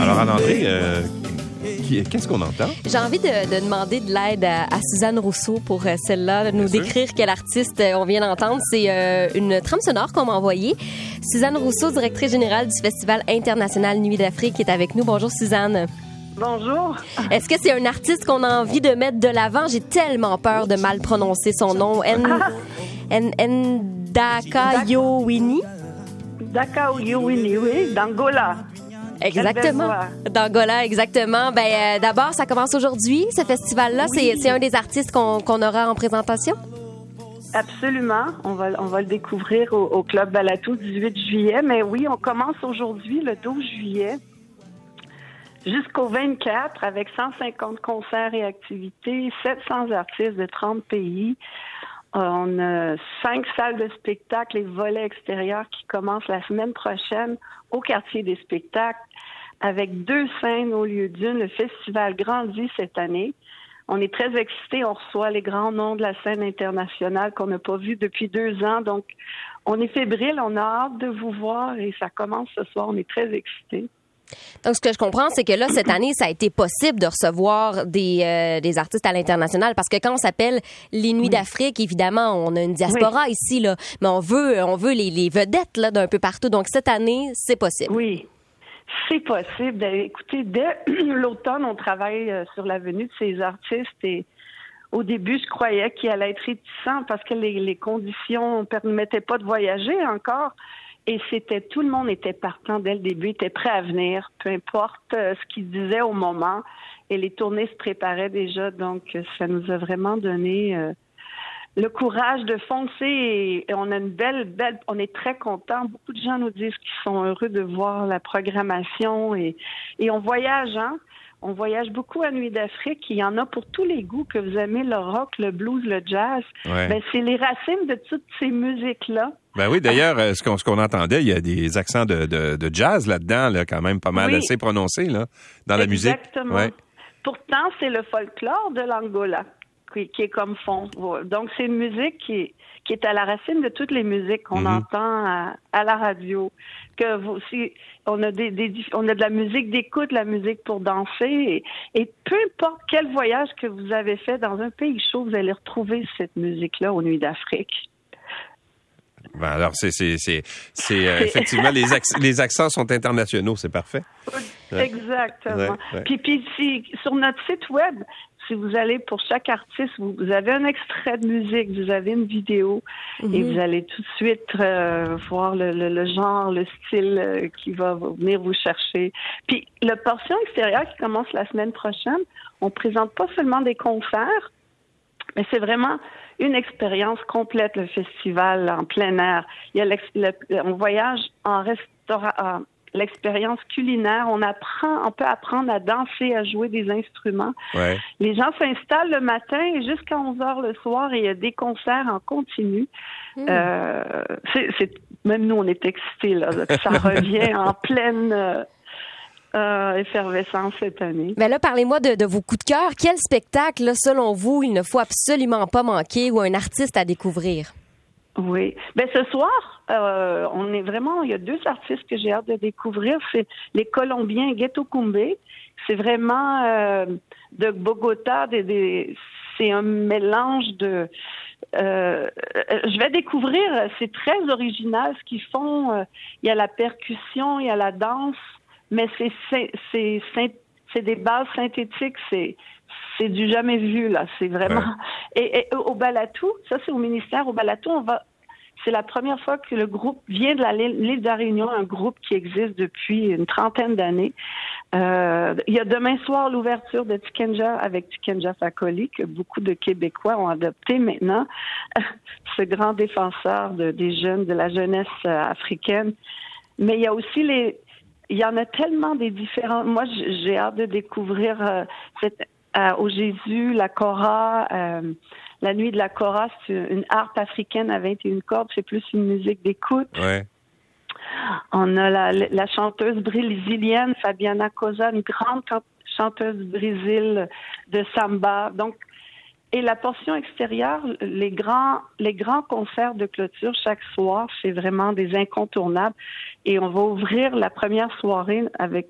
Alors, Anne-André, euh, qu'est-ce qu'on entend? J'ai envie de, de demander de l'aide à, à Suzanne Rousseau pour euh, celle-là, de nous décrire quel artiste euh, on vient d'entendre. C'est euh, une trame sonore qu'on m'a envoyée. Suzanne Rousseau, directrice générale du Festival international Nuit d'Afrique, est avec nous. Bonjour Suzanne. Bonjour. Est-ce que c'est un artiste qu'on a envie de mettre de l'avant? J'ai tellement peur de mal prononcer son nom. N... N... Ndaka Yowini. Daka Yowini, oui, d'Angola. Exactement. D'Angola, exactement. Ben, euh, d'abord, ça commence aujourd'hui, ce festival-là. C'est- C'est un des artistes qu'on qu'on aura en présentation? Absolument. On va, on va le découvrir au, au Club Balatou 18 juillet. Mais oui, on commence aujourd'hui, le 12 juillet, jusqu'au 24, avec 150 concerts et activités, 700 artistes de 30 pays. On a cinq salles de spectacle et volets extérieurs qui commencent la semaine prochaine au quartier des spectacles avec deux scènes au lieu d'une. Le festival grandit cette année. On est très excités. On reçoit les grands noms de la scène internationale qu'on n'a pas vu depuis deux ans. Donc, on est fébrile. On a hâte de vous voir et ça commence ce soir. On est très excités. Donc, ce que je comprends, c'est que là, cette année, ça a été possible de recevoir des, euh, des artistes à l'international parce que quand on s'appelle les Nuits d'Afrique, évidemment, on a une diaspora ici, là, mais on veut, on veut les, les vedettes là, d'un peu partout. Donc, cette année, c'est possible. Oui, c'est possible. Ben, Écoutez, dès l'automne, on travaille euh, sur la venue de ces artistes et au début, je croyais qu'il allait être réticent parce que les, les conditions ne permettaient pas de voyager encore. Et c'était tout le monde était partant dès le début, était prêt à venir, peu importe euh, ce qu'ils disaient au moment. Et les tournées se préparaient déjà, donc euh, ça nous a vraiment donné euh, le courage de foncer et, on a une belle, belle, on est très contents. Beaucoup de gens nous disent qu'ils sont heureux de voir la programmation et, et on voyage, hein. On voyage beaucoup à Nuit d'Afrique. Il y en a pour tous les goûts que vous aimez, le rock, le blues, le jazz. Ouais. Ben, c'est les racines de toutes ces musiques-là. Ben oui, d'ailleurs, euh, ce qu'on entendait, il y a des accents de, de, de jazz là-dedans, là, quand même pas mal Oui. assez prononcés là, dans la musique. Exactement. Ouais. Pourtant, c'est le folklore de l'Angola qui, qui est comme fond. Donc, c'est une musique qui est, qui est à la racine de toutes les musiques qu'on Mhm. entend à, à la radio. Que vous aussi, on a des, des on a de la musique d'écoute, la musique pour danser, et, et peu importe quel voyage que vous avez fait dans un pays chaud, vous allez retrouver cette musique-là aux Nuits d'Afrique. Ben alors, c'est c'est c'est c'est euh, effectivement les acc- les accents sont internationaux, c'est parfait. Exactement. Ouais, ouais. Puis, puis si, sur notre site web, si vous allez pour chaque artiste, vous, vous avez un extrait de musique, vous avez une vidéo, et vous allez tout de suite euh, voir le, le- le genre, le style euh, qui va venir vous chercher. Puis le portion extérieure qui commence la semaine prochaine, on présente pas seulement des concerts, mais c'est vraiment une expérience complète, le festival en plein air. Il y a le- on voyage en restaurant, en- l'expérience culinaire. On apprend, on peut apprendre à danser, à jouer des instruments. Ouais. Les gens s'installent le matin et jusqu'à 11 heures le soir et il y a des concerts en continu. Euh, c'est, c'est- même nous, on est excités là, ça revient en pleine euh, effervescence cette année. Mais là, parlez-moi de, de vos coups de cœur. Quel spectacle, là, selon vous, il ne faut absolument pas manquer ou un artiste à découvrir? Oui. Ben ce soir, euh, on est vraiment. Il y a deux artistes que j'ai hâte de découvrir. C'est les Colombiens Ghetto Kumbe. C'est vraiment euh, de Bogota. Des, des- c'est un mélange de. euh, je vais découvrir. C'est très original ce qu'ils font. Il y a la percussion, il y a la danse, mais c'est des bases synthétiques. C'est c'est du jamais vu là. C'est vraiment. Et, et au Balatou, ça c'est au ministère. Au Balatou, on va. C'est la première fois que le groupe vient de l'île de la Réunion, un groupe qui existe depuis une trentaine d'années. Euh, il y a demain soir l'ouverture de Tikenja avec Tikenja Fakoli, que beaucoup de Québécois ont adopté maintenant. Ce grand défenseur de- des jeunes, de la jeunesse euh, africaine. Mais il y a aussi les. Il y en a tellement des différents. Moi, j'ai hâte de découvrir euh, cette, euh, au Jésus, la Cora, euh, la nuit de la Cora, c'est une harpe africaine à 21 cordes, c'est plus une musique d'écoute. Ouais. On a la, la chanteuse brésilienne Fabiana Cosa, une grande chanteuse Brésil de samba. Donc, Et la portion extérieure, les grands, les grands concerts de clôture chaque soir, c'est vraiment des incontournables. Et on va ouvrir la première soirée avec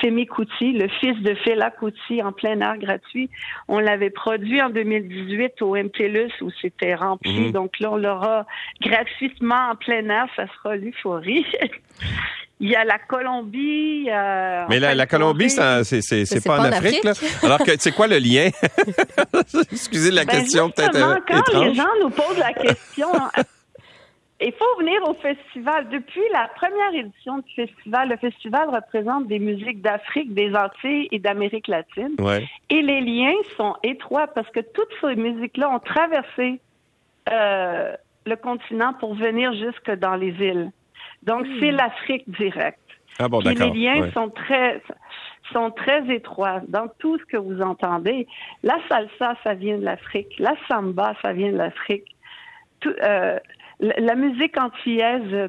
Femi Kuti, le fils de Fela Kuti, en plein air gratuit. On l'avait produit en 2018 au MTLUS où c'était rempli. Mhm. Donc là, on l'aura gratuitement en plein air. Ça sera l'euphorie. Il y a la Colombie. euh, Mais la, la Colombie, c'est, c'est, c'est c'est pas, pas en Afrique, là. Alors que c'est quoi le lien? Excusez la Ben, question peut-être euh, quand les gens nous posent la question, il faut venir au festival. Depuis la première édition du festival, le festival représente des musiques d'Afrique, des Antilles et d'Amérique latine. Ouais. Et les liens sont étroits parce que toutes ces musiques-là ont traversé euh, le continent pour venir jusque dans les îles. Donc, c'est l'Afrique directe. Ah bon, Puis les liens Ouais. sont très sont très étroits dans tout ce que vous entendez. La salsa, ça vient de l'Afrique. La samba, ça vient de l'Afrique. Tout, euh, la, la musique antillaise de,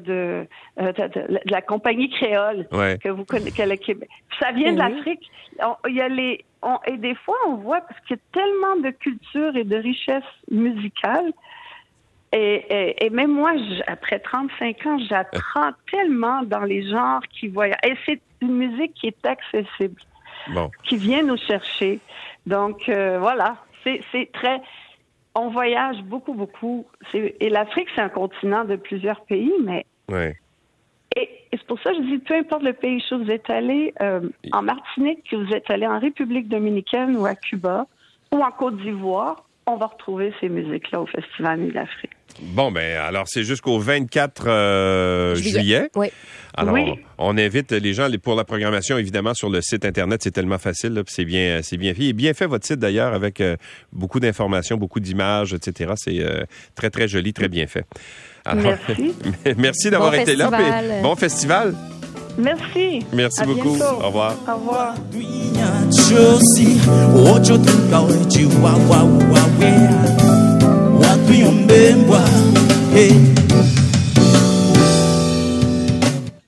euh, de, de- de la compagnie créole Ouais. que vous connaissez, que le Québec, ça vient de l'Afrique. On- Il y a les on- et des fois on voit parce qu'il y a tellement de culture et de richesse musicale. Et, et, et même moi, après 35 ans, j'apprends tellement dans les genres qui voyagent. Et c'est une musique qui est accessible, Bon. qui vient nous chercher. Donc euh, voilà, c'est très. On voyage beaucoup, beaucoup. Et l'Afrique, c'est un continent de plusieurs pays, mais Ouais. et, et c'est pour ça que je dis, peu importe le pays où vous êtes allé, euh, en Martinique, que vous êtes allé en République dominicaine ou à Cuba ou en Côte d'Ivoire, on va retrouver ces musiques-là au Festival Nuit d'Afrique. Bon, ben, alors, c'est jusqu'au 24 euh, juillet. Oui. Alors, Oui. on invite les gens pour la programmation, évidemment, sur le site Internet. C'est tellement facile, là, puis c'est bien, c'est bien fait. Et bien fait, votre site, d'ailleurs, avec euh, beaucoup d'informations, beaucoup d'images, etc. C'est euh, très, très joli, très bien fait. Alors, Merci. merci d'avoir Bon été là. festival. Bon festival. Merci. Merci beaucoup. Au revoir. Au revoir.